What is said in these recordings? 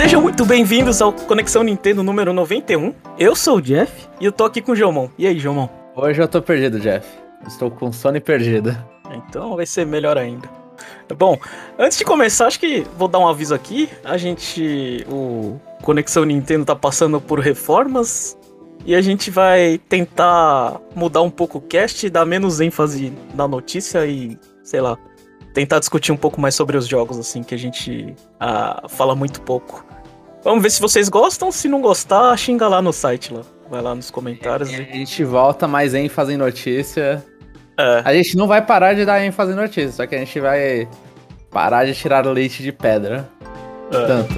Sejam muito bem-vindos ao Conexão Nintendo número 91. Eu sou o Jeff e eu tô aqui com o Jomon. E aí, Jomon? Hoje eu tô perdido, Jeff. Estou com sono perdido. Então vai ser melhor ainda. Bom, antes de começar, acho que vou dar um aviso aqui. A gente. O Conexão Nintendo tá passando por reformas. E a gente vai tentar mudar um pouco o cast, dar menos ênfase na notícia e, sei lá, tentar discutir um pouco mais sobre os jogos, assim, que a gente ah, fala muito pouco. Vamos ver se vocês gostam. Se não gostar, xinga lá no site lá. Vai lá nos comentários. É, e... A gente volta mais ênfase em notícia. É. A gente não vai parar de dar ênfase em notícia, só que a gente vai parar de tirar leite de pedra. É. Tanto.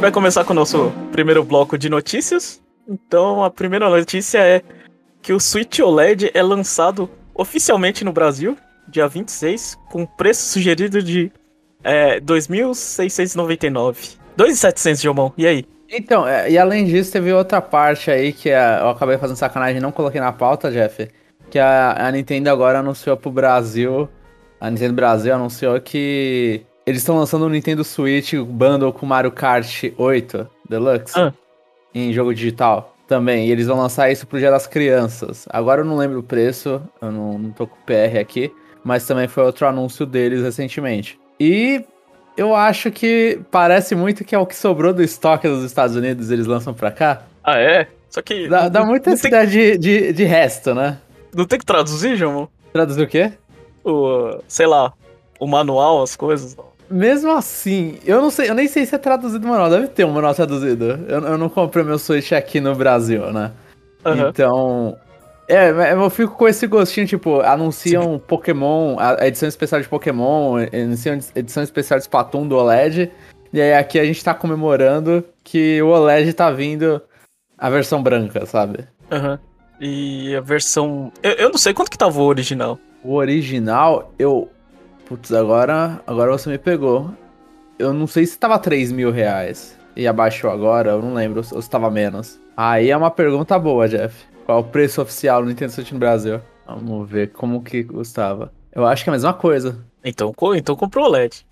Gente vai começar com o nosso primeiro bloco de notícias. Então, a primeira notícia é que o Switch OLED é lançado oficialmente no Brasil, dia 26, com preço sugerido de é, 2.699. 2.700, Jomão. E aí? Então, é, e além disso, teve outra parte aí que é, eu acabei fazendo sacanagem e não coloquei na pauta, Jeff. Que a, a Nintendo agora anunciou pro Brasil. A Nintendo Brasil anunciou que eles estão lançando o um Nintendo Switch Bundle com Mario Kart 8 Deluxe ah. em jogo digital também. E eles vão lançar isso pro Dia das Crianças. Agora eu não lembro o preço, eu não, não tô com o PR aqui, mas também foi outro anúncio deles recentemente. E eu acho que parece muito que é o que sobrou do estoque dos Estados Unidos, eles lançam pra cá. Ah, é? Só que. Dá, dá muita necessidade tem... de, de, de, resto, né? Não tem que traduzir, João? Traduzir o quê? O. sei lá, o manual, as coisas. Mesmo assim, eu não sei, eu nem sei se é traduzido o manual. Deve ter um manual traduzido. Eu, eu não comprei meu Switch aqui no Brasil, né? Uhum. Então. É, eu fico com esse gostinho, tipo, anunciam Sim. Pokémon, a edição especial de Pokémon, anunciam edição especial de Splatoon do OLED. E aí aqui a gente tá comemorando que o OLED tá vindo a versão branca, sabe? Aham. Uhum. E a versão. Eu, eu não sei quanto que tava o original. O original, eu Putz, agora, agora você me pegou. Eu não sei se tava 3 mil reais e abaixou agora, eu não lembro ou se tava menos. Aí é uma pergunta boa, Jeff. Qual o preço oficial no Nintendo Switch no Brasil? Vamos ver como que custava. Eu acho que é a mesma coisa. Então, então comprou o LED.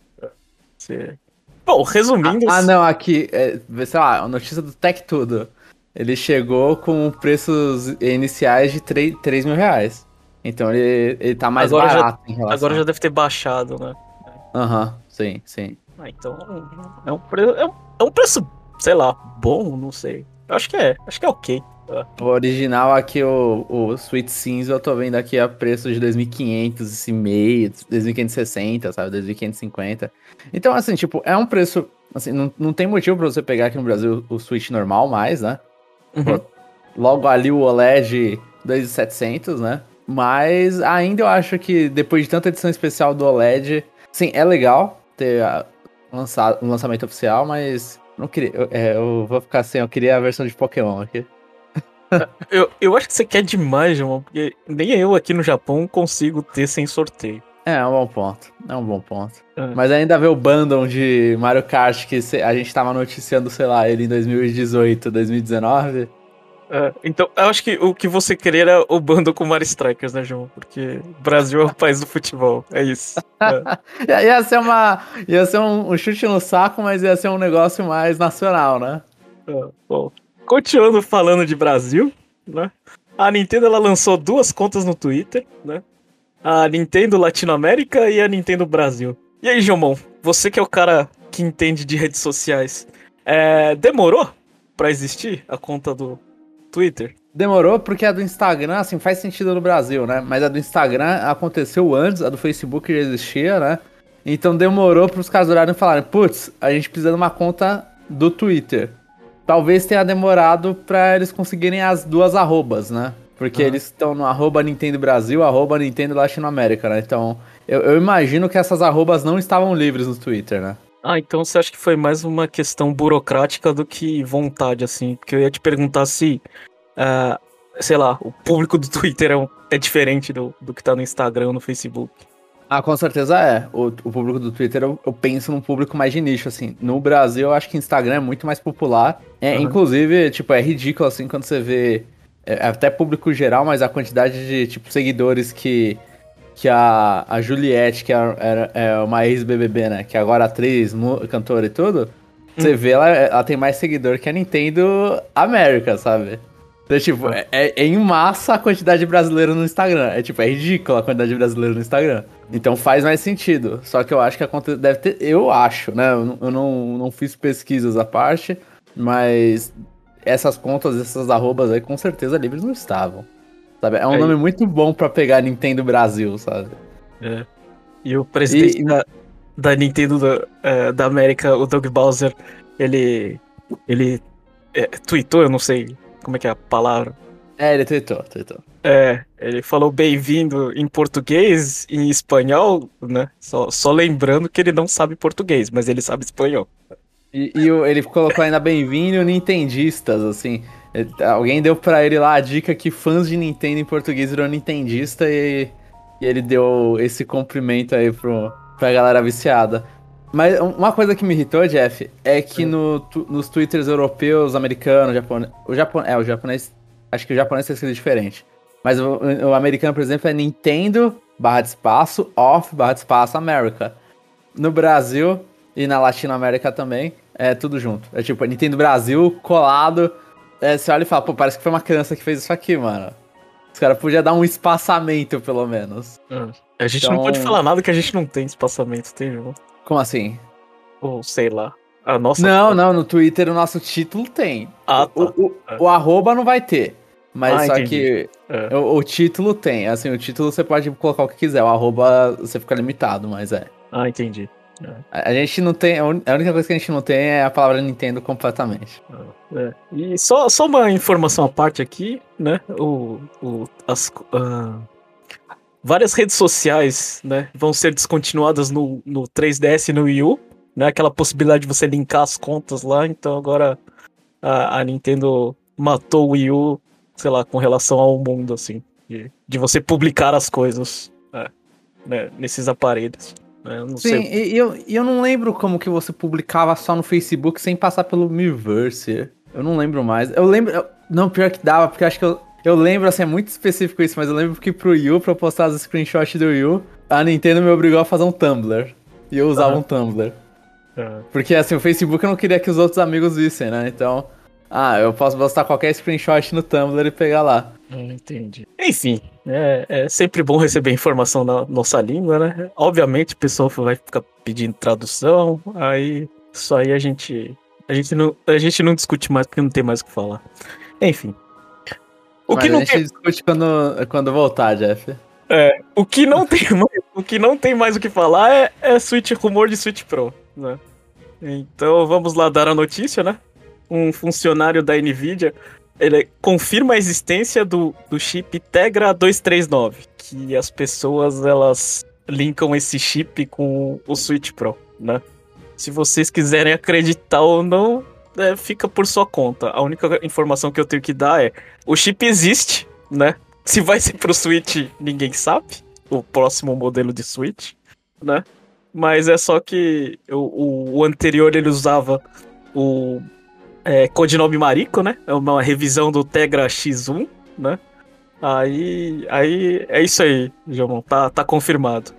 Você... Bom, resumindo. Ah, ah não, aqui, é, sei lá, a notícia do Tech Tudo. Ele chegou com preços iniciais de 3, 3 mil reais. Então ele, ele tá mais agora barato já, em relação. Agora já deve ter baixado, né? Aham, uhum, sim, sim. Ah, então é um, preço, é, um, é um preço, sei lá, bom, não sei. Eu acho que é, acho que é ok. O original aqui, o, o Sweet Cinza, eu tô vendo aqui a preço de 2.500 esse meio, 2.560, sabe, 2.550. Então, assim, tipo, é um preço, assim, não, não tem motivo pra você pegar aqui no Brasil o Switch normal mais, né? Uhum. Logo ali o OLED 2.700, né? Mas ainda eu acho que depois de tanta edição especial do OLED, sim, é legal ter uh, lançado, um lançamento oficial, mas não queria. Eu, é, eu vou ficar assim, eu queria a versão de Pokémon aqui. eu, eu acho que você quer demais, João, porque nem eu aqui no Japão consigo ter sem sorteio. É, é um bom ponto. É um bom ponto. É. Mas ainda ver o bundle de Mario Kart que a gente tava noticiando, sei lá, ele em 2018, 2019. É, então, eu acho que o que você queria era o bando com Mario Strikers, né, João? Porque o Brasil é o país do futebol. É isso. É. ia ser uma. Ia ser um, um, chute no saco, mas ia ser um negócio mais nacional, né? É, bom, continuando falando de Brasil, né? A Nintendo ela lançou duas contas no Twitter, né? A Nintendo Latinoamérica e a Nintendo Brasil. E aí, Jomon, você que é o cara que entende de redes sociais, é, demorou para existir a conta do, Twitter? Demorou porque a do Instagram, assim, faz sentido no Brasil, né? Mas a do Instagram aconteceu antes, a do Facebook já existia, né? Então demorou para os caras olharem e falarem, putz, a gente precisa de uma conta do Twitter. Talvez tenha demorado para eles conseguirem as duas arrobas, né? Porque uhum. eles estão no arroba Nintendo Brasil, arroba Nintendo Latinoamérica, né? Então, eu, eu imagino que essas arrobas não estavam livres no Twitter, né? Ah, então você acha que foi mais uma questão burocrática do que vontade, assim? Porque eu ia te perguntar se uh, sei lá, o público do Twitter é, um, é diferente do, do que tá no Instagram, no Facebook. Ah, com certeza é. O, o público do Twitter, eu, eu, penso num público mais de nicho, assim. No Brasil, eu acho que Instagram é muito mais popular. É, uhum. Inclusive, tipo, é ridículo, assim, quando você vê... É, é, até público geral, mas a quantidade de, tipo, seguidores que... Que a, a Juliette, que é, é, é uma ex-BBB, né? Que é agora atriz, cantora e tudo. Você hum. vê, ela, ela tem mais seguidor que a Nintendo América, sabe? Então, tipo, é, é, é, em massa a quantidade de brasileiro no Instagram. É tipo, é ridícula a quantidade de brasileiro no Instagram. Então faz mais sentido. Só que eu acho que a conta deve ter. Eu acho, né? Eu, eu não, não fiz pesquisas à parte, mas essas contas, essas arrobas aí, com certeza livres não estavam. Sabe? É um é. nome muito bom para pegar Nintendo Brasil, sabe? É. E o presidente e... da, da, Nintendo da, é, da América, o Doug Bowser, ele. ele é, tweetou, eu não sei como é que é a palavra? É, ele tweetou, tweetou. É, ele falou bem-vindo em português e em espanhol, né? Só, só lembrando que ele não sabe português, mas ele sabe espanhol. E, e ele colocou ainda bem-vindo nintendistas, assim. Alguém deu pra ele lá a dica que fãs de Nintendo em português viram nintendista e, e ele deu esse cumprimento aí pro, pra galera viciada. Mas uma coisa que me irritou, Jeff, é que no, tu, nos twitters europeus, americanos, japonês. O japonês. É, o japonês. Acho que o japonês tem sido diferente. Mas o, o, americano, por exemplo, é Nintendo barra de espaço, off barra de espaço, America. No Brasil e na Latinoamérica também, é tudo junto. É tipo, Nintendo Brasil colado. É, você olha e fala, pô, parece que foi uma criança que fez isso aqui, mano. Os caras podiam dar um espaçamento, pelo menos. É. A gente então... não pode falar nada que a gente não tem espaçamento, tem, João? Como assim? Ou sei lá. A nossa. Não, não, no Twitter o nosso título tem. Ah, tá. O, o, é. o arroba não vai ter. Mas ah, só entendi. que é. o, o, título tem. Assim, o título você pode colocar o que quiser. O arroba você fica limitado, mas é. Ah, entendi. É. A, a, gente não tem. A única coisa que a gente não tem é a palavra Nintendo completamente. É. E só, só uma informação à parte aqui, né? O, o, as, uh, várias redes sociais, né, vão ser descontinuadas no, no 3DS e no Wii U, né, aquela possibilidade de você linkar as contas lá, então agora a, a Nintendo matou o Wii U, sei lá, com relação ao mundo, assim, de, de você publicar as coisas é, né, nesses aparelhos. Né, Sim, e eu, eu não lembro como que você publicava só no Facebook sem passar pelo Miiverse. Eu não lembro mais. Eu lembro. Eu, não, pior que dava, porque acho que eu, eu lembro, assim, é muito específico isso, mas eu lembro que pro Yu, pra eu postar os screenshots do Yu, a Nintendo me obrigou a fazer um Tumblr. E eu usava uhum. um Tumblr. Uhum. Porque, assim, o Facebook eu não queria que os outros amigos vissem, né? Então, ah, eu posso postar qualquer screenshot no Tumblr e pegar lá. Hum, entendi. Enfim, é, é, sempre bom receber informação na nossa língua, né? Obviamente, o pessoal vai ficar pedindo tradução, aí isso aí a gente a gente não a gente não discute mais porque não tem mais o que falar. Enfim, o Mas que não a gente tem... discute quando, quando voltar, Jeff. É, o que não tem mais, o que não tem mais o que falar é, é Switch, rumor de Switch Pro, né? Então vamos lá dar a notícia, né? Um funcionário da Nvidia, ele confirma a existência do, do chip Tegra 239, que as pessoas elas linkam esse chip com o Switch Pro, né? Se vocês quiserem acreditar ou não, é, fica por sua conta. A única informação que eu tenho que dar é: o chip existe, né? Se vai ser pro Switch, ninguém sabe. O próximo modelo de Switch, né? Mas é só que o, o anterior ele usava o é, codinome Mariko, né? É uma revisão do Tegra X1, né? Aí, aí é isso aí, João. Tá, tá confirmado.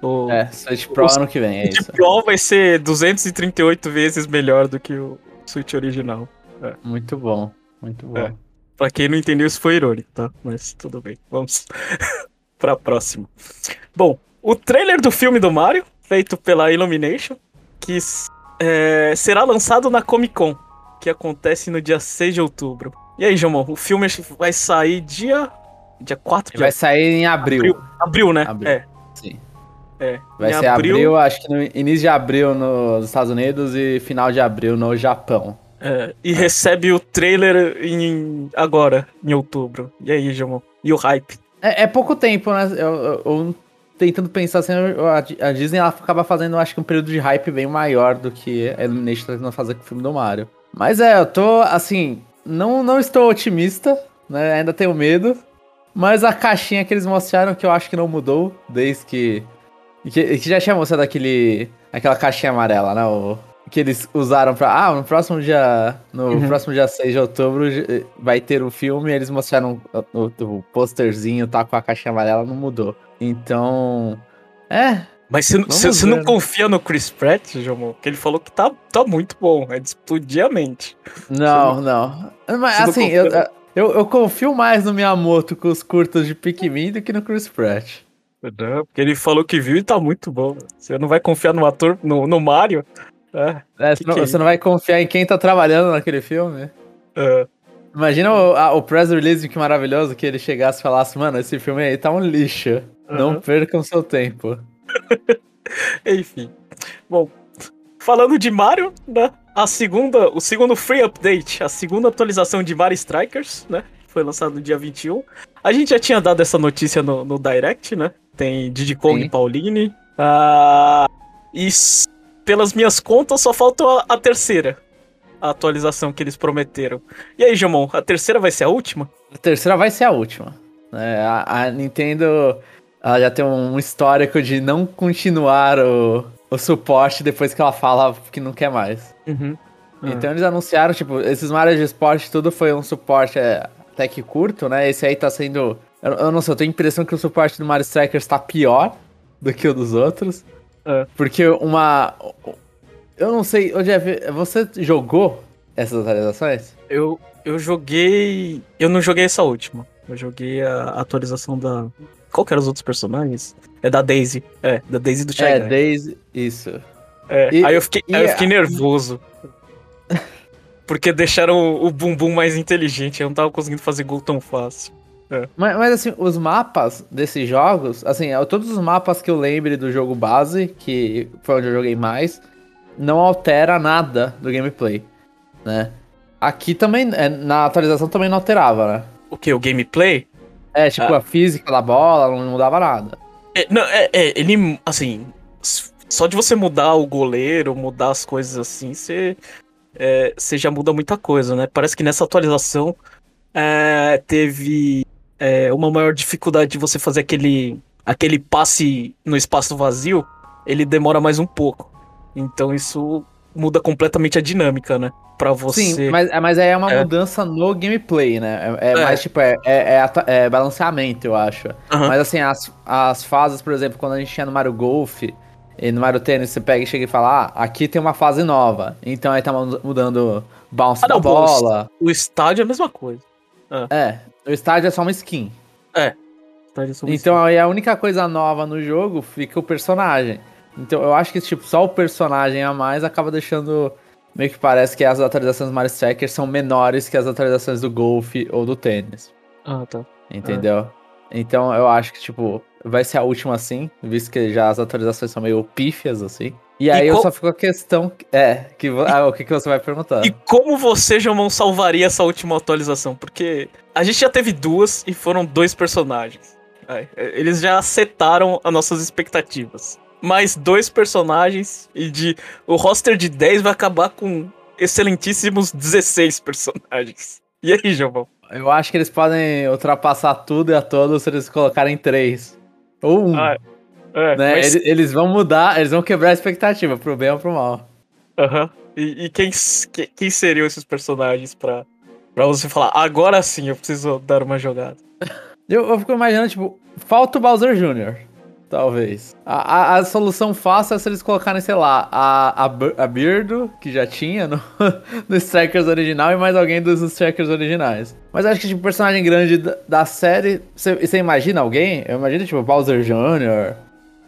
O, é, Switch Pro ano que vem, é isso. O Pro vai ser 238 vezes melhor do que o, Switch original. É. Muito bom, muito bom. É. Pra quem não entendeu, isso foi irônico, tá? Mas tudo bem, vamos pra próxima. Bom, o trailer do filme do Mario, feito pela Illumination, que é, será lançado na Comic Con, que acontece no dia 6 de outubro. E aí, João, o filme vai sair dia. Dia 4 de Vai sair em abril. Abril, abril né? Abril. É. Sim. É, Vai ser abril... abril, acho que no início de abril nos Estados Unidos e final de abril no Japão. É, e recebe o trailer em, agora, em outubro. E aí, João? E o hype? É, é pouco tempo, né? Eu, eu, eu, tentando pensar assim, a, Disney ela acaba fazendo, acho que um período de hype bem maior do que a Illumination tá tentando fazer com o filme do Mario. Mas é, eu tô, assim, não, não estou otimista, né? Ainda tenho medo. Mas a caixinha que eles mostraram, que eu acho que não mudou, desde que. Que, que já tinha mostrado aquele. aquela caixinha amarela, né? O, que eles usaram pra. Ah, no próximo dia. No uhum. próximo dia 6 de outubro vai ter o um filme. eles mostraram o, o, o posterzinho, tá com a caixinha amarela, não mudou. Então. É, mas você, não confia no Chris Pratt, Jomo? Que ele falou que tá, tá muito bom, é de explodir a mente. Não, não, não. Mas assim, eu, eu, eu, confio mais no Miyamoto com os curtos de Pikmin do que no Chris Pratt. Não, porque ele falou que viu e tá muito bom. Você não vai confiar no ator, no, no Mario? É, é, que não, que é você não vai confiar em quem tá trabalhando naquele filme? É. Imagina o, a, o press release que maravilhoso que ele chegasse e falasse, mano, esse filme aí tá um lixo. Uhum. Não percam seu tempo. Enfim. Bom, falando de Mario, né? A segunda, o segundo free update, a segunda atualização de Mario Strikers, né? Foi lançado no dia 21. A gente já tinha dado essa notícia no, no Direct, né? Tem Diddy Kong e Pauline. Ah, e pelas minhas contas, só falta a, a, terceira. A atualização que eles prometeram. E aí, Jomon, a terceira vai ser a última? A terceira vai ser a última. É, a, a Nintendo ela já tem um histórico de não continuar o, o suporte depois que ela fala que não quer mais. Uhum. Uhum. Então eles anunciaram, tipo, esses Mario de esporte tudo foi um suporte é, até que curto, né? Esse aí tá sendo. Eu, eu, não sei, eu tenho a impressão que o suporte do Mario Strikers tá pior do que o dos outros. É. Porque uma. Eu não sei, ô Jeff, você jogou essas atualizações? Eu, eu joguei. Eu não joguei essa última. Eu joguei a atualização da qual que eram os outros personagens? É da Daisy. É, da Daisy do Shy É, Guy. Daisy, isso. É, e, aí eu fiquei, aí eu fiquei nervoso. porque deixaram o bumbum mais inteligente, eu não tava conseguindo fazer gol tão fácil. É. Mas, mas, assim, os mapas desses jogos, assim, é, todos os mapas que eu lembre do jogo base, que foi onde eu joguei mais, não altera nada do gameplay, né? Aqui também, é, na atualização também não alterava, né? O que? O gameplay? É, tipo, ah. a física da bola não mudava nada. É, não, é, é, ele, assim, só de você mudar o goleiro, mudar as coisas assim, você, é, você já muda muita coisa, né? Parece que nessa atualização é, teve é, uma maior dificuldade de você fazer aquele, aquele passe no espaço vazio, ele demora mais um pouco. Então isso muda completamente a dinâmica, né? Pra você. Sim, mas, mas aí é uma é. mudança no gameplay, né? É, é, é. mais tipo, é, é, é, é, balanceamento, eu acho. Uhum. Mas assim, as, as fases, por exemplo, quando a gente tinha no Mario Golf e no Mario Tennis, você pega e chega e fala, ah, aqui tem uma fase nova. Então aí tá mudando bounce ah, não, da bola. O estádio é a mesma coisa. Ah. É, o estádio é só uma skin. É. Então aí a única coisa nova no jogo fica o personagem. Então eu acho que tipo, só o personagem a mais acaba deixando. Meio que parece que as atualizações do Mario Striker são menores que as atualizações do Golf ou do tênis. Ah, tá. Entendeu? Ah. Então eu acho que, tipo, vai ser a última assim, visto que já as atualizações são meio pífias, assim. E aí e eu só fico a questão. É, que, ah, o que, que você vai perguntar? E como você, Jamon, salvaria essa última atualização? Porque a gente já teve duas e foram dois personagens. Eles já setaram as nossas expectativas mais dois personagens e de o roster de 10 vai acabar com excelentíssimos 16 personagens. E aí, João? Eu acho que eles podem ultrapassar tudo e a todos se eles colocarem três. Ou um. Ah, é, né? Mas... eles, eles, vão mudar, eles vão quebrar a expectativa, pro bem ou pro mal. Aham. Uhum. E, e quem, quem seriam esses personagens pra, pra você falar, agora sim eu preciso dar uma jogada? eu, eu fico imaginando, tipo, falta o Bowser Jr. Talvez. A, a, a, solução fácil é se eles colocarem, sei lá, a, a, a Birdo, que já tinha no, no Strikers original, e mais alguém dos Strikers originais. Mas acho que, tipo, personagem grande da, da série. Você imagina alguém? Eu imagino, tipo, Bowser Jr.,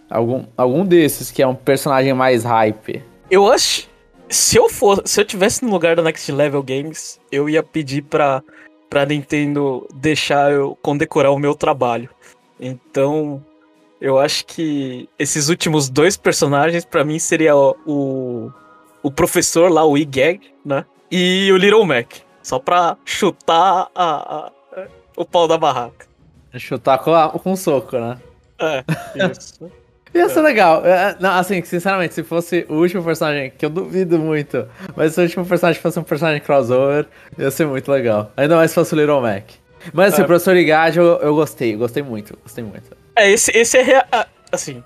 algum, algum desses que é um personagem mais hype. Eu acho. Se eu for, se eu tivesse no lugar da Next Level Games, eu ia pedir pra, pra Nintendo deixar eu condecorar o meu trabalho. Então, eu acho que esses últimos dois personagens, para mim, seria o, o professor lá, o E-Gag, né? E o Little Mac. Só pra chutar a, a, a, o pau da barraca. Chutar com, a, com um soco, né? É, isso. Ia ser é. legal. É, não, assim, sinceramente, se fosse o último personagem, que eu duvido muito, mas se o último personagem fosse um personagem crossover, ia ser muito legal. Ainda mais se fosse o Little Mac. Mas assim, É. o professor Igade eu, eu gostei, gostei muito, gostei muito. É, esse, esse é rea- ah, assim,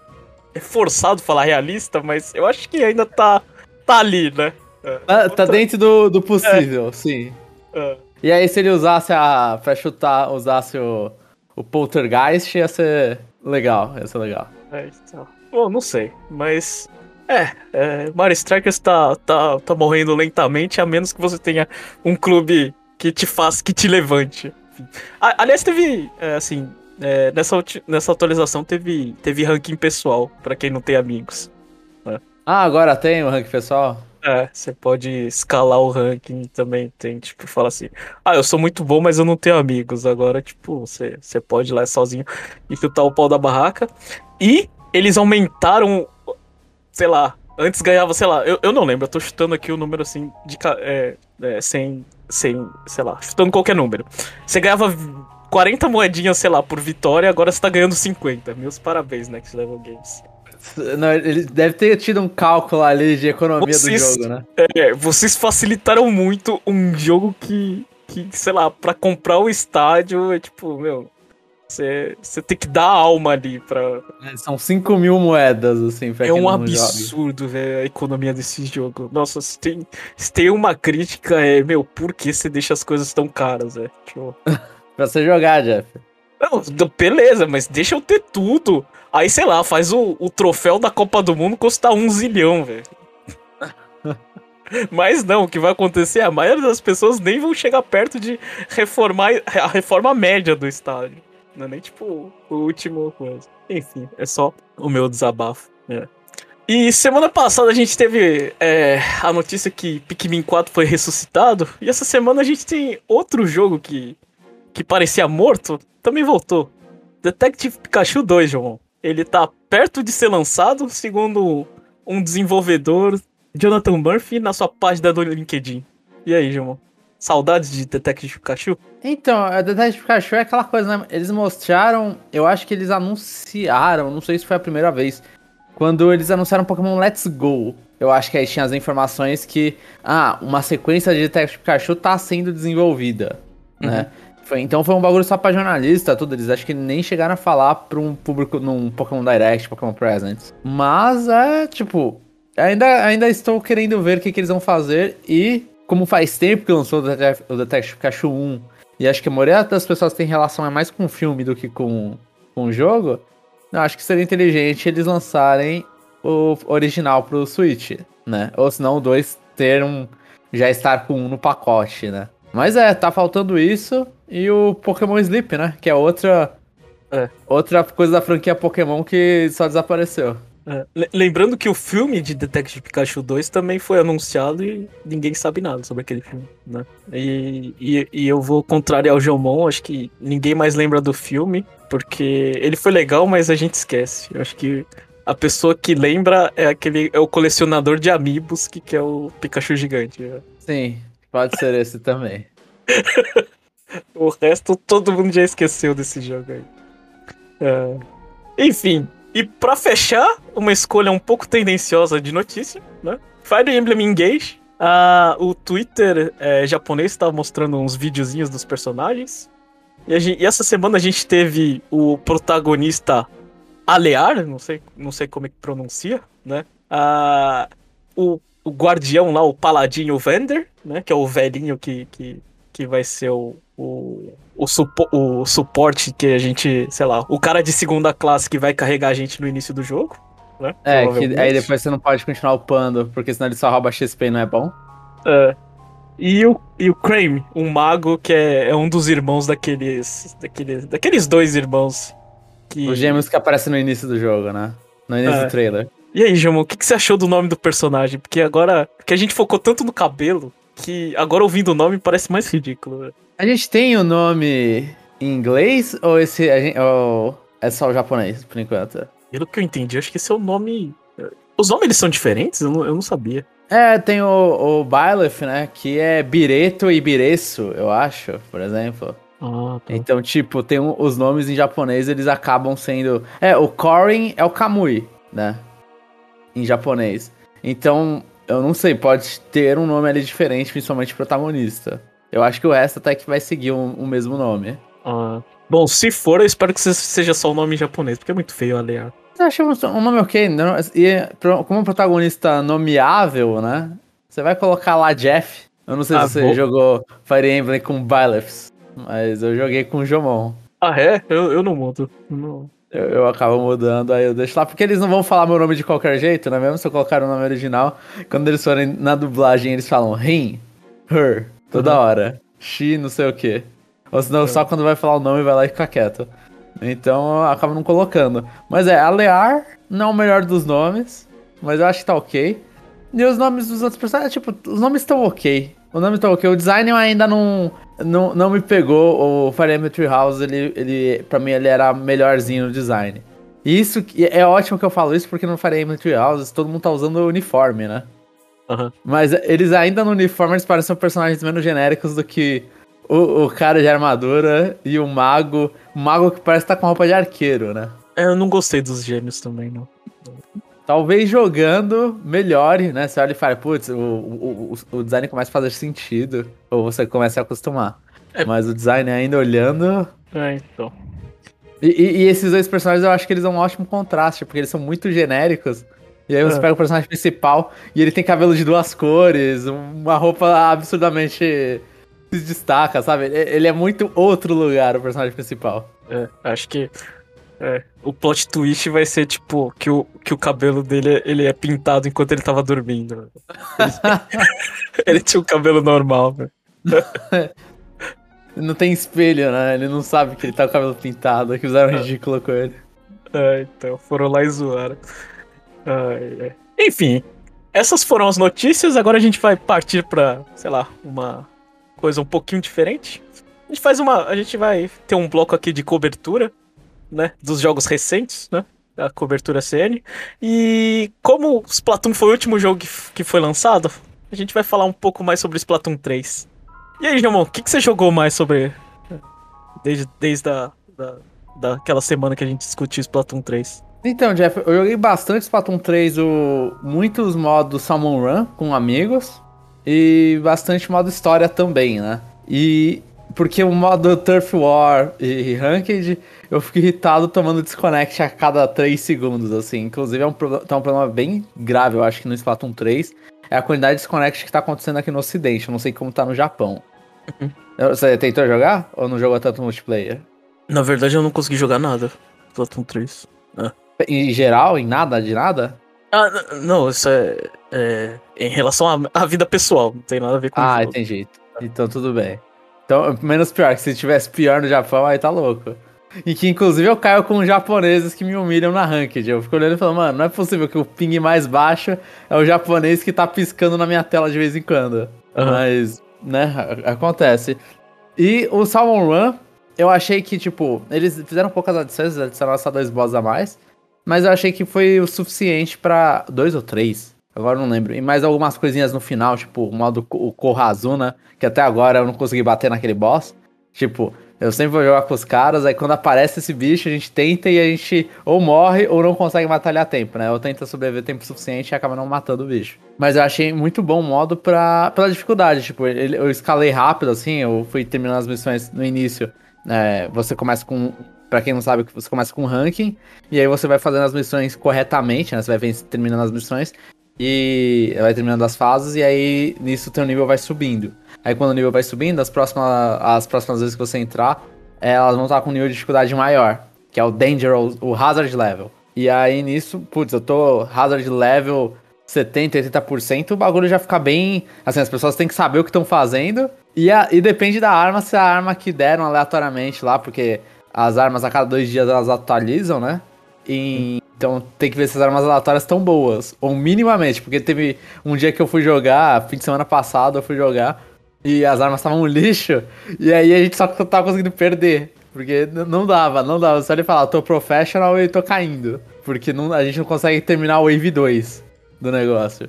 é forçado falar realista, mas eu acho que ainda tá, tá ali, né? É. Ah, tá dentro do, do possível, sim. É. E aí, se ele usasse a. pra chutar, usasse o, o Poltergeist, ia ser legal, ia ser legal. É, então. Bom, não sei, mas. É, é Mario Strikers tá, tá, tá morrendo lentamente, a menos que você tenha um clube que te faça, que te levante. A- aliás, teve, é, assim, é, nessa, nessa atualização teve, teve ranking pessoal, pra quem não tem amigos. Ah, agora tem o rank pessoal? É, você pode escalar o ranking também. Tem, tipo, fala assim: Ah, eu sou muito bom, mas eu não tenho amigos. Agora, tipo, você, você pode ir lá sozinho e chutar o pau da barraca. E eles aumentaram, sei lá, antes ganhava, sei lá, eu, eu não lembro, eu tô chutando aqui o número assim, de, é, é, sem, sem, sei lá, chutando qualquer número. Você ganhava 40 moedinhas, sei lá, por vitória, agora você tá ganhando 50. Meus parabéns, Next Level Games. Não, ele deve ter tido um cálculo ali de economia Vocês- do jogo, né? É, vocês facilitaram muito um jogo que, que sei lá, pra comprar o estádio é tipo, meu, você tem que dar alma ali pra. É, São 5 mil moedas, assim, pra É um absurdo, velho, a economia desse jogo. Nossa, se tem, se tem uma crítica, é, meu, por que você deixa as coisas tão caras, velho? Tipo, Pra você jogar, Jeff. não, beleza, mas deixa eu ter tudo. Aí, sei lá, faz o, o troféu da Copa do Mundo custar um zilhão, velho. Mas não, o que vai acontecer é a maioria das pessoas nem vão chegar perto de reformar a reforma média do estádio. Não é nem tipo o último coisa. Enfim, é só o meu desabafo. né? E semana passada a gente teve é, a notícia que Pikmin 4 foi ressuscitado. E essa semana a gente tem outro jogo que, que parecia morto, também voltou. Detective Pikachu 2, João. Ele tá perto de ser lançado, segundo um desenvolvedor, Jonathan Murphy, na sua página do LinkedIn. E aí, João? Saudades de Detective Pikachu? Então, a Detective Pikachu é aquela coisa, né? Eles mostraram, eu acho que eles anunciaram, não sei se foi a primeira vez, quando eles anunciaram Pokémon Let's Go. Eu acho que aí tinha as informações que, ah, uma sequência de Detective Pikachu tá sendo desenvolvida, né? Foi- então foi um bagulho só pra jornalista, tudo. Eles acho que nem chegaram a falar pra um público num Pokémon Direct, Pokémon Presents. Mas é, tipo, ainda, ainda estou querendo ver o que, que eles vão fazer e, como faz tempo que lançou o Detective, Pikachu 1, e acho que a maioria das pessoas tem relação é mais com o filme do que com, com o jogo, eu acho que seria inteligente eles lançarem o original pro Switch, né? Ou senão o 2 ter um. já estar com um no pacote, né? Mas é, tá faltando isso e o Pokémon Sleep, né? Que é outra. É. Outra coisa da franquia Pokémon que só desapareceu. É, le- Lembrando que o filme de Detective Pikachu 2 também foi anunciado e ninguém sabe nada sobre aquele filme, né? E, e, e eu vou contrariar o Jomon, acho que ninguém mais lembra do filme, porque ele foi legal, mas a gente esquece. Eu acho que a pessoa que lembra é aquele é o colecionador de amigos que quer o Pikachu gigante. né? Sim, pode ser esse também. O resto todo mundo já esqueceu desse jogo aí. É, Enfim, e pra fechar, uma escolha um pouco tendenciosa de notícia, né? Fire Emblem Engage. Ah, o Twitter é, japonês tá mostrando uns videozinhos dos personagens. E, a gen- e essa semana a gente teve o protagonista Alear, não sei, não sei como é que pronuncia, né? Ah, o, o guardião lá, o paladinho Vander, né? Que é o velhinho que, que, que vai ser o, o, o, supo- o suporte que a gente, sei lá, o cara de segunda classe que vai carregar a gente no início do jogo, né? É, que aí depois você não pode continuar upando, porque senão ele só rouba XP e não é bom. É. E o, e o Crane, um mago que é, é um dos irmãos daqueles, daqueles. Daqueles dois irmãos. Que... Os gêmeos que aparecem no início do jogo, né? No início É. do trailer. E aí, Jamon, o que, que você achou do nome do personagem? Porque agora. Porque a gente focou tanto no cabelo que agora ouvindo o nome parece mais ridículo. né? A gente tem o nome em inglês ou esse gente- ou é só o japonês, por enquanto? Pelo que eu entendi, acho que esse é o nome. Os nomes eles são diferentes? Eu não, eu não sabia. É, tem o, o Byleth, né? Que é Bireto e Bireço, eu acho, por exemplo. Ah, tá. Então, tipo, tem um- os nomes em japonês, eles acabam sendo. É, o Korin é o Kamui, né? Em japonês. Então, eu não sei, pode ter um nome ali diferente, principalmente protagonista. Eu acho que o resto até que vai seguir o um, um mesmo nome. Ah, bom, se for, eu espero que seja só o nome em japonês, porque é muito feio a Eu acho um nome ok. Não, e como protagonista nomeável, né? Você vai colocar lá Jeff. Eu não sei ah, se você vou... jogou Fire Emblem com Byleths, mas eu joguei com Jomon. Ah, é? Eu, eu não mudo. Não. Eu, eu, acabo mudando, aí eu deixo lá, porque eles não vão falar meu nome de qualquer jeito, né? Mesmo se eu colocar o nome original, quando eles forem na dublagem, eles falam him, her, toda hora. She, não sei o quê. Ou senão, uhum. só quando vai falar o nome, vai lá e fica quieto. Então, eu acabo não colocando. Mas é, Alear não é o melhor dos nomes, mas eu acho que tá ok. E os nomes dos outros personagens, tipo, os nomes estão ok. O nome tá ok. O design ainda não, não, não me pegou. O Fire Emblem Tree House, ele, ele, pra mim, ele era melhorzinho no design. E isso é ótimo que eu falo isso, porque no Fire Emblem Tree House todo mundo tá usando o uniforme, né? Uhum. Mas eles ainda no uniforme eles parecem personagens menos genéricos do que o, o cara de armadura e o mago. O mago que parece estar tá com roupa de arqueiro, né? É, eu não gostei dos gêmeos também, não. Talvez jogando melhore, né? Você olha e fala, putz, o, o, o, design começa a fazer sentido. Ou você começa a acostumar. É. Mas o design ainda olhando. É, então. E, e, e, esses dois personagens eu acho que eles dão um ótimo contraste, porque eles são muito genéricos. E aí você é. pega o personagem principal e ele tem cabelo de duas cores, uma roupa absurdamente se destaca, sabe? Ele é muito outro lugar, o personagem principal. É, acho que é, o plot twist vai ser, tipo, que o, que o cabelo dele ele é pintado enquanto ele tava dormindo. ele tinha um cabelo normal, velho. não tem espelho, né? Ele não sabe que ele tá com o cabelo pintado, que fizeram é. ridículo com ele. É, então, foram lá e zoaram. Enfim, essas foram as notícias, agora a gente vai partir pra, sei lá, uma coisa um pouquinho diferente. A gente faz uma. A gente vai ter um bloco aqui de cobertura né, dos jogos recentes, né? A cobertura CN. E como o Splatoon foi o último jogo que foi lançado, a gente vai falar um pouco mais sobre Splatoon 3. E aí, Jamon, o que, que você jogou mais sobre. Desde, desde a, da, daquela semana que a gente discutiu Splatoon 3? Então, Jeff, eu joguei bastante Splatoon 3, o, muitos modos Salmon Run com amigos e bastante modo história também, né? E porque o modo Turf War e Ranked, eu fico irritado tomando desconnect a cada 3 segundos, assim. Inclusive, é um, tá um problema bem grave, eu acho que no Splatoon 3. É a quantidade de desconnect que tá acontecendo aqui no ocidente. Eu não sei como tá no Japão. Uhum. Você tentou jogar? Ou não jogou tanto multiplayer? Na verdade, eu não consegui jogar nada. Splatoon 3. Ah. Em geral, em nada, de nada? Ah, não, isso é, é em relação à vida pessoal, não tem nada a ver com Ah, entendi. Então tudo bem. Então, menos pior, que se tivesse pior no Japão, aí tá louco. E que inclusive eu caio com japoneses que me humilham na ranked. Eu fico olhando e falando, mano, não é possível que o ping mais baixo é o japonês que tá piscando na minha tela de vez em quando. Uhum. Mas, né, acontece. E o Salmon Run, eu achei que, tipo, eles fizeram poucas adições, adicionaram só dois boss a mais. Mas eu achei que foi o suficiente para Dois ou três? Agora não lembro. E mais algumas coisinhas no final, tipo o modo o Korazuna, que até agora eu não consegui bater naquele boss. Tipo, eu sempre vou jogar com os caras, aí quando aparece esse bicho, a gente tenta e a gente ou morre ou não consegue matar ele a tempo, né? Ou tenta sobreviver tempo suficiente e acaba não matando o bicho. Mas eu achei muito bom o modo pra, pela dificuldade. Tipo, eu escalei rápido, assim, eu fui terminando as missões no início. É, você começa com. Pra quem não sabe, você começa com ranking, e aí você vai fazendo as missões corretamente, né? Você vai terminando as missões, e vai terminando as fases e aí nisso o teu nível vai subindo. Aí quando o nível vai subindo, as próximas, as próximas vezes que você entrar, elas vão estar com um nível de dificuldade maior, que é o Danger, o Hazard Level. E aí nisso, putz, eu tô Hazard Level 70, 80%, o bagulho já fica bem. Assim, as pessoas têm que saber o que estão fazendo. E, a, e depende da arma, se a arma que deram aleatoriamente lá, porque as armas a cada dois dias elas atualizam, né? Em, então tem que ver se as armas aleatórias estão boas. Ou minimamente, porque teve um dia que eu fui jogar, fim de semana passado eu fui jogar, e as armas estavam um lixo, e aí a gente só tava conseguindo perder. Porque não dava, não dava. Só ele falar, tô professional e tô caindo. Porque não, a gente não consegue terminar o Wave 2 do negócio.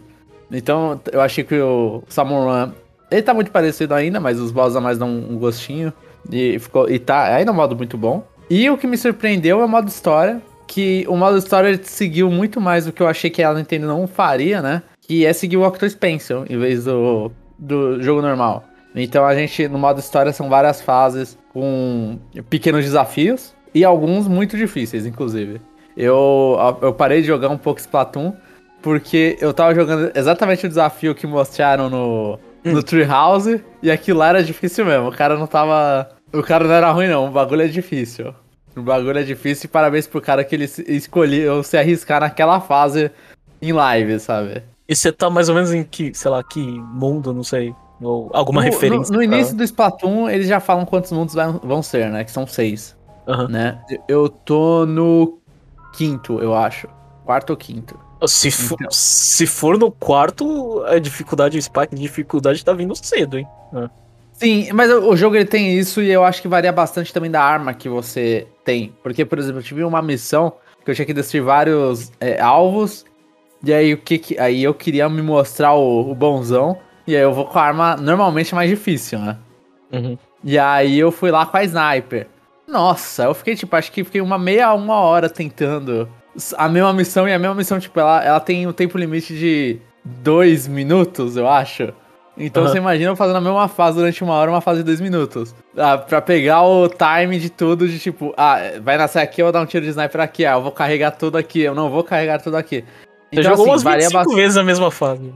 Então eu achei que o Run. Ele tá muito parecido ainda, mas os boss a mais dão um gostinho. E, ficou, e tá ainda é um modo muito bom. E o que me surpreendeu é o modo história, que o modo história seguiu muito mais do que eu achei que ela Nintendo não faria, né? Que é seguir o Octo Expansion em vez do, do jogo normal. Então a gente, no modo história, são várias fases com pequenos desafios e alguns muito difíceis, inclusive. Eu, eu parei de jogar um pouco Splatoon porque eu tava jogando exatamente o desafio que mostraram no, no hum. Treehouse e aquilo lá era difícil mesmo. O cara não tava. O cara não era ruim, não. O bagulho é difícil. O bagulho é difícil e parabéns pro cara que ele escolheu se arriscar naquela fase em live, sabe? E você tá mais ou menos em que, sei lá, que mundo, não sei. Ou alguma no, referência? No, no início do Splatoon, eles já falam quantos mundos vão ser, né? Que são seis. Uhum. Né? Eu tô no quinto, eu acho. Quarto ou quinto. Se, for, então. se for no quarto, a dificuldade, o spike de dificuldade tá vindo cedo, hein? É. Sim, mas o jogo ele tem isso e eu acho que varia bastante também da arma que você tem. Porque, por exemplo, eu tive uma missão que eu tinha que destruir vários é, alvos. E aí o que, que, aí eu queria me mostrar o, o bonzão. E aí eu vou com a arma normalmente mais difícil, né? Uhum. E aí eu fui lá com a sniper. Nossa, eu fiquei tipo, acho que fiquei uma meia, uma hora tentando a mesma missão e a mesma missão, tipo, ela, ela tem um tempo limite de dois minutos, eu acho. Então uhum. você imagina eu fazendo a mesma fase durante uma hora, uma fase de dois minutos. Ah, pra pegar o time de tudo, de tipo, ah, vai nascer aqui, eu vou dar um tiro de sniper aqui, ah, eu vou carregar tudo aqui, eu não vou carregar tudo aqui. Então, você jogou assim, umas 25 bastante... vezes a mesma fase.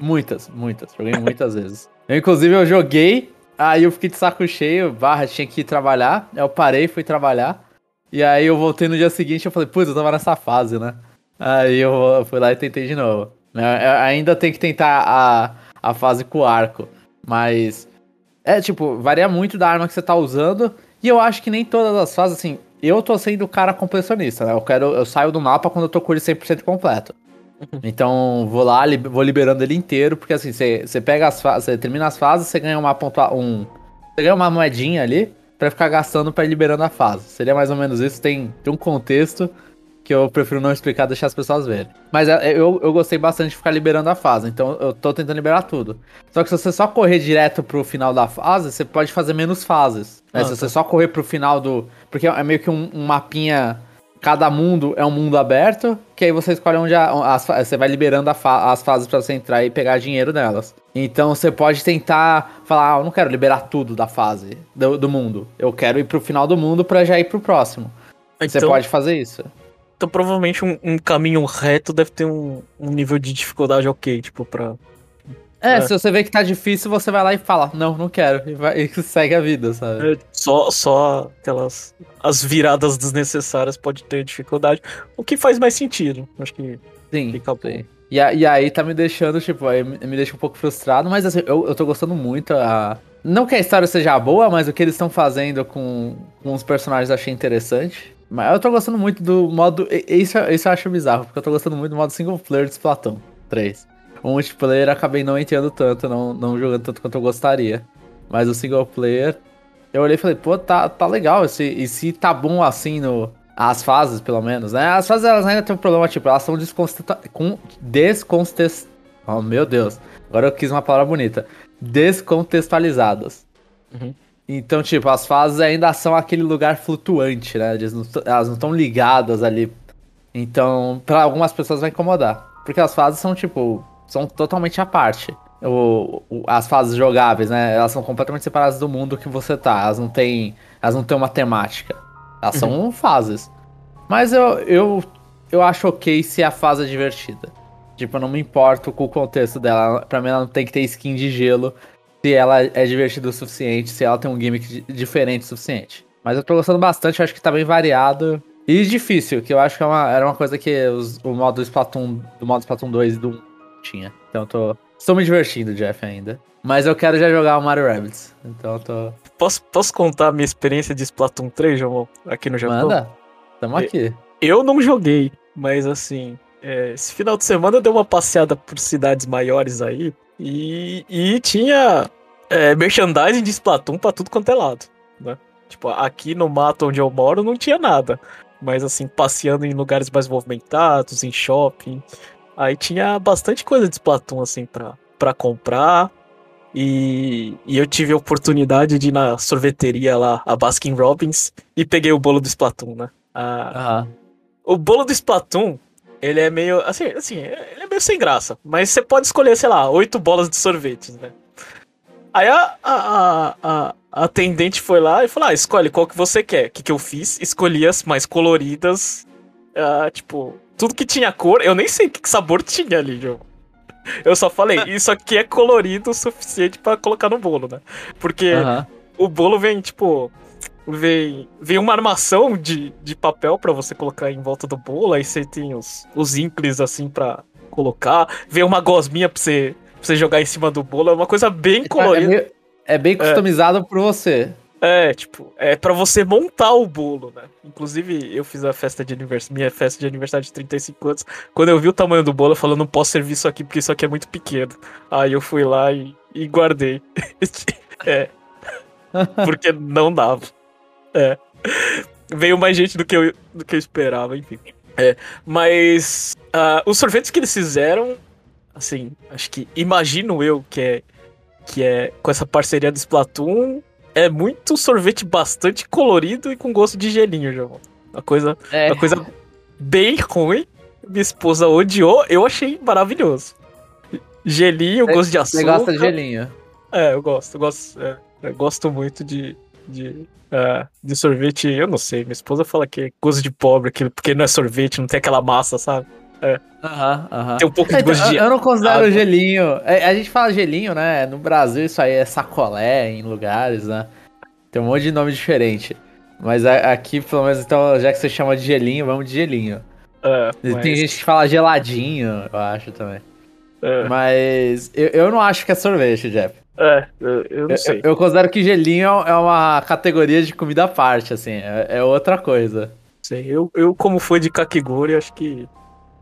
Muitas, muitas. Joguei muitas vezes. Eu, inclusive, eu joguei, aí eu fiquei de saco cheio, barra, tinha que ir trabalhar. Eu parei, fui trabalhar. E aí eu voltei no dia seguinte e falei, putz, eu tava nessa fase, né? Aí eu fui lá e tentei de novo. É, é, ainda tem que tentar a, a fase com o arco. Mas. É, tipo, varia muito da arma que você tá usando. E eu acho que nem todas as fases, assim. Eu tô sendo o cara completionista, né? Eu quero. Eu saio do mapa quando eu tô com ele 100% completo. Uhum. Então, vou lá, li, vou liberando ele inteiro, porque assim, você, você pega as fases, você termina as fases, você ganha uma pontua, um. Você ganha uma moedinha ali para ficar gastando para ir liberando a fase. Seria mais ou menos isso, tem, tem um contexto que eu prefiro não explicar, deixar as pessoas verem. Mas é, eu, eu gostei bastante de ficar liberando a fase, então eu tô tentando liberar tudo. Só que se você só correr direto pro final da fase, você pode fazer menos fases. Né? Ah, se tá. você só correr pro final do. Porque é meio que um, um mapinha cada mundo é um mundo aberto, que aí você escolhe onde a, as, você vai liberando fa as fases para você entrar e pegar dinheiro nelas. Então você pode tentar falar, ah, eu não quero liberar tudo da fase do, do mundo. Eu quero ir pro final do mundo para já ir pro próximo. Então, você pode fazer isso. Então provavelmente um, um caminho reto deve ter um, um, nível de dificuldade ok, tipo, pra é, é, se você vê que tá difícil, você vai lá e fala, não, não quero. E, vai, e segue a vida, sabe? É, só, só aquelas. As viradas desnecessárias pode ter dificuldade. O que faz mais sentido. Acho que sim, fica sim. E, e aí tá me deixando, tipo, aí me deixa um pouco frustrado, mas assim, eu, eu tô gostando muito. A... Não que a história seja boa, mas o que eles estão fazendo com, com os personagens eu achei interessante. Mas eu tô gostando muito do modo. Isso, isso eu acho bizarro, porque eu tô gostando muito do modo single player de Splatoon 3. O multiplayer acabei não entendendo tanto, não, não jogando tanto quanto eu gostaria. Mas o single player, eu olhei e falei, pô, tá, tá legal. Esse, e se tá bom assim no. As fases, pelo menos, né? As fases elas ainda tem um problema, tipo, elas são descontextualizadas. Oh, meu Deus. Agora eu quis uma palavra bonita. Descontextualizadas. Uhum. Então, tipo, as fases ainda são aquele lugar flutuante, né? Elas não estão ligadas ali. Então, para algumas pessoas vai incomodar. Porque as fases são, tipo, são totalmente à parte. O, o, as fases jogáveis, né? Elas são completamente separadas do mundo que você tá. Elas não têm, elas não têm uma temática. Elas uhum. são fases. Mas eu, eu, eu acho ok se a fase é divertida. Tipo, eu não me importo com o contexto dela. Pra mim, ela não tem que ter skin de gelo. Se ela é divertida o suficiente, se ela tem um gimmick diferente o suficiente. Mas eu tô gostando bastante, eu acho que tá bem variado. E difícil, que eu acho que é uma, era uma coisa que os, o modo Splatoon, do modo Splatoon 2 e do tinha. Então tô. Estou me divertindo, Jeff, ainda. Mas eu quero já jogar o Mario Rabbids. Então tô. Posso, posso contar a minha experiência de Splatoon 3, João? Aqui no Japão? Manda. Tamo aqui. Eu não joguei, mas assim. É, esse final de semana eu dei uma passeada por cidades maiores aí. E, e tinha é, merchandising de Splatoon pra tudo quanto é lado. Né? Tipo, aqui no mato onde eu moro não tinha nada. Mas assim, passeando em lugares mais movimentados, em shopping, Aí tinha bastante coisa de Splatoon, assim, pra, pra comprar. E, e eu tive a oportunidade de ir na sorveteria lá, a Baskin Robbins, e peguei o bolo do Splatoon, né? Ah, O bolo do Splatoon, ele é meio. Assim, assim, ele é meio sem graça. Mas você pode escolher, sei lá, oito bolas de sorvete, né? Aí a, a, a, a atendente foi lá e falou: ah, escolhe qual que você quer. O que, que eu fiz? Escolhi as mais coloridas. Uh, tipo, tudo que tinha cor, eu nem sei que sabor tinha ali, jogo. Eu só falei, isso aqui é colorido o suficiente para colocar no bolo, né? Porque uhum. o bolo vem, tipo, vem, vem uma armação de, de papel para você colocar em volta do bolo, aí você tem os, os inclis assim para colocar, vem uma gosminha pra você, pra você jogar em cima do bolo, é uma coisa bem é, é colorida. É, é bem customizado é. por você. É, tipo, é para você montar o bolo, né? Inclusive, eu fiz a festa de aniversário, minha festa de aniversário de 35 anos. Quando eu vi o tamanho do bolo, eu falei, não posso servir isso aqui porque isso aqui é muito pequeno. Aí eu fui lá e, e guardei. é. Porque não dava. É. Veio mais gente do que eu, do que eu esperava, enfim. É. Mas uh, os sorvetes que eles fizeram, assim, acho que imagino eu que é que é com essa parceria do Splatoon é muito sorvete bastante colorido e com gosto de gelinho, João. Uma coisa, é. uma coisa bem ruim. Minha esposa odiou, eu achei maravilhoso. Gelinho, gosto de açúcar. Você gosta de gelinho? É, eu gosto, eu gosto, é, eu gosto muito de, de, uh, de sorvete. Eu não sei, minha esposa fala que é gosto de pobre, porque não é sorvete, não tem aquela massa, sabe? É. Aham, aham. Tem um pouco de então, gosto de. Eu não considero água. gelinho. É, a gente fala gelinho, né? No Brasil isso aí é sacolé em lugares, né? Tem um monte de nome diferente. Mas aqui, pelo menos, então, já que você chama de gelinho, vamos de gelinho. É, mas... Tem gente que fala geladinho, eu acho também. É. Mas eu, eu não acho que é sorvete, Jeff. É, eu, eu não sei. Eu, eu, considero que gelinho é uma categoria de comida à parte, assim, é, é outra coisa. Sei, eu, eu como fui de kakigori, acho que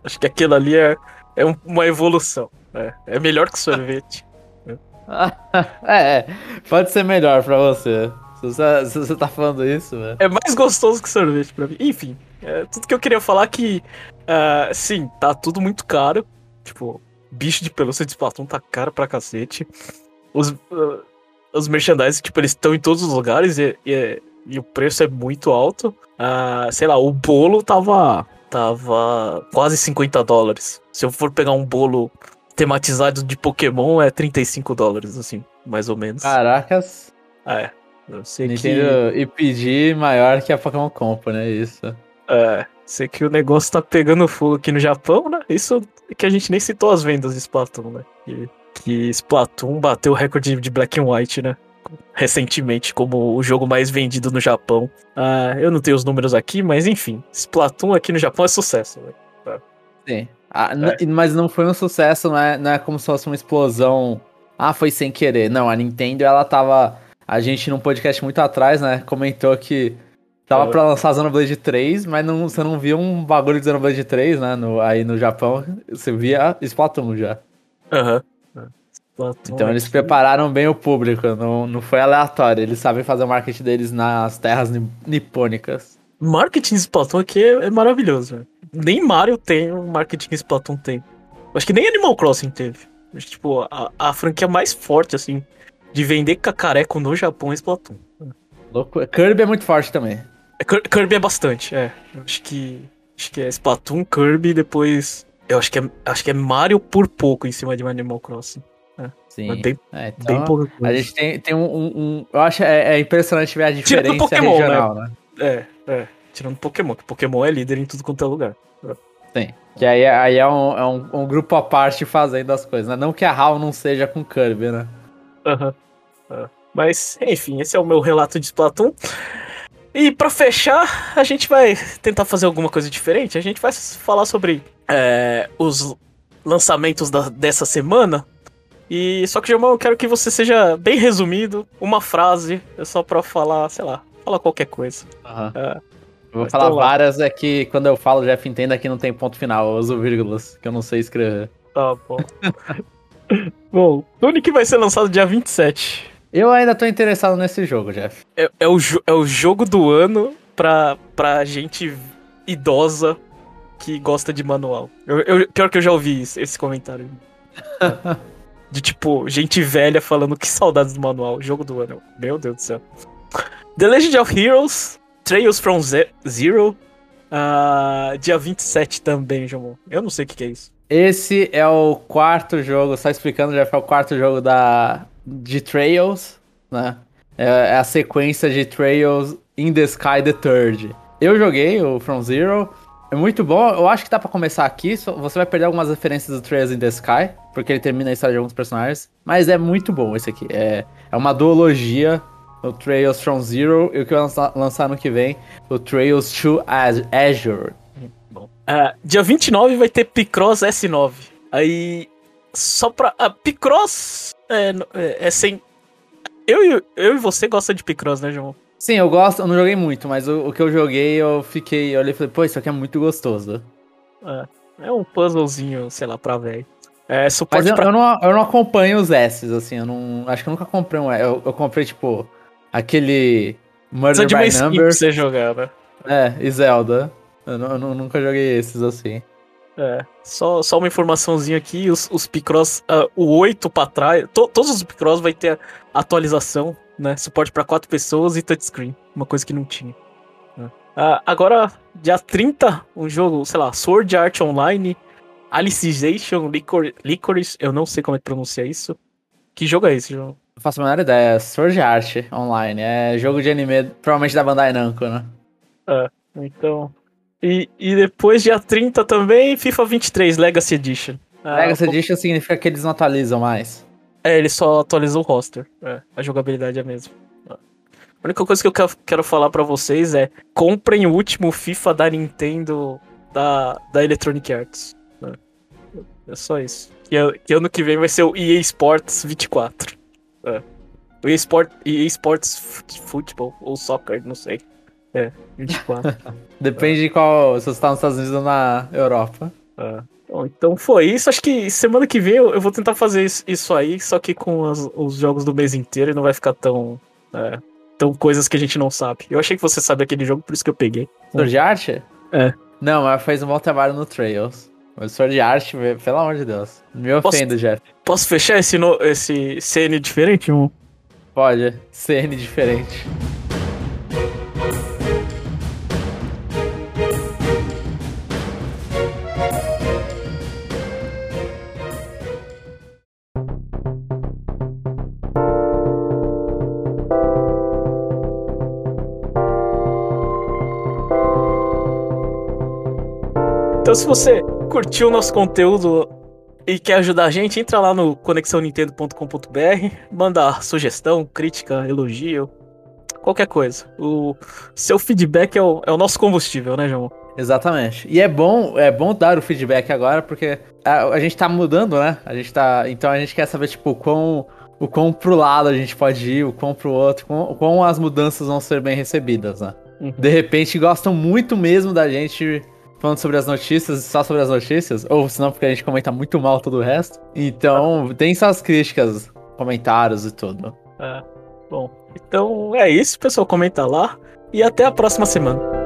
Acho que aquilo ali é, é uma evolução. É, é melhor que sorvete. É, é, pode ser melhor pra você. Se você, se você tá falando isso, velho. É mais gostoso que sorvete pra mim. Enfim, é, tudo que eu queria falar é que, uh, sim, tá tudo muito caro. Tipo, bicho de pelúcia de Splatoon tá caro pra cacete. Os, uh, os merchandising, tipo, eles estão em todos os lugares e, e, e, o preço é muito alto. Uh, sei lá, o bolo tava tava quase 50 dólares. Se eu for pegar um bolo tematizado de Pokémon, é 35 dólares, assim, mais ou menos. Caracas. É. Eu sei Nintendo que... e pedir maior que a Pokémon Company, né? Isso. É. Sei que o negócio tá pegando fogo aqui no Japão, né? Isso que a gente nem citou as vendas de Splatoon, né? Que, que Splatoon bateu o recorde de Black and White, né? Recentemente como o jogo mais vendido no Japão. Uh, eu não tenho os números aqui, mas enfim, Splatoon aqui no Japão é sucesso. Tá. Sim. Ah, é. Mas não foi um sucesso, não é, não é como se fosse uma explosão. Ah, foi sem querer. Não, a Nintendo, ela tava. A gente, num podcast muito atrás, né, comentou que tava é. pra lançar Xenoblade 3, mas não, você não via um bagulho de Xenoblade 3, né, no, aí no Japão. Você via Splatoon já. Aham. Uhum. Então eles prepararam bem o público, não, não foi aleatório. Eles sabem fazer o marketing deles nas terras nipônicas. Marketing Splatoon aqui é, é maravilhoso. Nem Mario tem o marketing Splatoon tem. Acho que nem Animal Crossing teve. Tipo, a, a franquia mais forte, assim, de vender cacareco no Japão é Splatoon. Louco. Kirby é muito forte também. É, Kirby é bastante, é. Acho que. Acho que é Splatoon, Kirby, depois. Eu acho que é, acho que é Mario por pouco em cima de Animal Crossing. Sim. Bem, é, então, bem a gente tem, tem um, um, Eu acho é, é, impressionante ver a diferença Tirando Pokémon, regional, né? né? É, é. Tirando Pokémon, que Pokémon é líder em tudo quanto é lugar. Sim. Que aí, aí é, um, é um, um, grupo à parte fazendo as coisas, né? Não que a HAL não seja com Kirby, né? Aham. Uhum. Mas, enfim, esse é o meu relato de Splatoon. E para fechar, a gente vai tentar fazer alguma coisa diferente. A gente vai falar sobre é, os lançamentos da, dessa semana. E só que, Germão, eu quero que você seja bem resumido, uma frase, é só pra falar, sei lá, falar qualquer coisa. Uhum. É, vou falar várias, é que quando eu falo, Jeff entenda que não tem ponto final, eu uso vírgulas, que eu não sei escrever. Tá bom. bom, Tunic vai ser lançado dia 27. Eu ainda tô interessado nesse jogo, Jeff. É, é, o, é o jogo do ano pra, pra gente idosa que gosta de manual. Eu, eu, pior que eu já ouvi esse comentário. De tipo, gente velha falando que saudades do manual. Jogo do ano. Meu Deus do céu. The Legend of Heroes, Trails from Zero. Uh, dia 27 também, João. Eu não sei o que, que, é isso. Esse é o quarto jogo, só explicando, já foi o quarto jogo da, de Trails, né? É, é a sequência de Trails in the Sky the Third. Eu joguei o From Zero, é muito bom. Eu acho que dá pra começar aqui. Você vai perder algumas referências do Trails in the Sky, porque ele termina a história de alguns personagens. Mas é muito bom esse aqui. É, é uma duologia. O Trails from Zero e o que vai lançar, lançar no que vem, o Trails to Azure. Bom. Uh, dia 29 vai ter Picross S9. Aí, só pra. A uh, Picross é, é, é, sem. Eu, eu e você gosta de Picross, né, João? Sim, eu gosto, eu não joguei muito, mas o, o que eu joguei, eu fiquei, eu olhei e falei, pô, isso aqui é muito gostoso. É, é um puzzlezinho, sei lá, pra velho. É, suporte mas eu, pra... eu, não, eu não acompanho os S, assim, eu não. Acho que eu nunca comprei um eu, eu comprei, tipo, aquele Murder by de Number. Pra você jogar, né? É, e Zelda. Eu, eu, eu, nunca joguei esses assim. É, só, só uma informaçãozinha aqui, os, os Picross, uh, o 8 pra trás, to, todos os Picross vai ter atualização né? Suporte para quatro pessoas e touchscreen, uma coisa que não tinha. Ah, agora, dia 30, um jogo, sei lá, Sword Art Online, Alicization, Licor Licorice, eu não sei como é que pronuncia isso. Que jogo é esse, João? Não faço a menor ideia, Sword Art Online, é jogo de anime, provavelmente da Bandai Namco, né? É, então... E, e depois, dia 30 também, FIFA 23, Legacy Edition. Ah, Legacy Edition significa que eles não atualizam mais. É, ele só atualiza o roster. É, a jogabilidade é a mesma. A única coisa que eu quero falar para vocês é: comprem o último FIFA da Nintendo da, da Electronic Arts. É, é só isso. Que, que, ano que vem vai ser o EA Sports 24. É. O EA, Sport, EA Sports Football ou Soccer, não sei. É, 24. Depende de qual. Se você tá nos Estados Unidos ou na Europa. É. Bom, então foi isso. Acho que semana que vem eu, eu vou tentar fazer isso, aí, só que com as, os jogos do mês inteiro e não vai ficar tão. É, tão coisas que a gente não sabe. Eu achei que você sabe aquele jogo, por isso que eu peguei. Sword Art? É. Não, mas fez um bom trabalho no Trails. O Sword Art, pelo amor de Deus. Me ofendo, posso, Jeff. Posso fechar esse, no, esse CN diferente? Pode, CN diferente. Então, se você curtiu o nosso conteúdo e quer ajudar a gente, entra lá no conexãonintendo.com.br, manda sugestão, crítica, elogio, qualquer coisa. O seu feedback é o, é o nosso combustível, né, João? Exatamente. E é bom, é bom dar o feedback agora, porque a, a, gente tá mudando, né? A gente tá. Então a gente quer saber, tipo, o quão, o quão pro lado a gente pode ir, o quão pro outro, o quão as mudanças vão ser bem recebidas, né? Uhum. De repente gostam muito mesmo da gente falando sobre as notícias, só sobre as notícias, ou senão porque a gente comenta muito mal todo o resto. Então, tem suas críticas, comentários e tudo. É, bom. Então é isso, pessoal. Comenta lá. E até a próxima semana.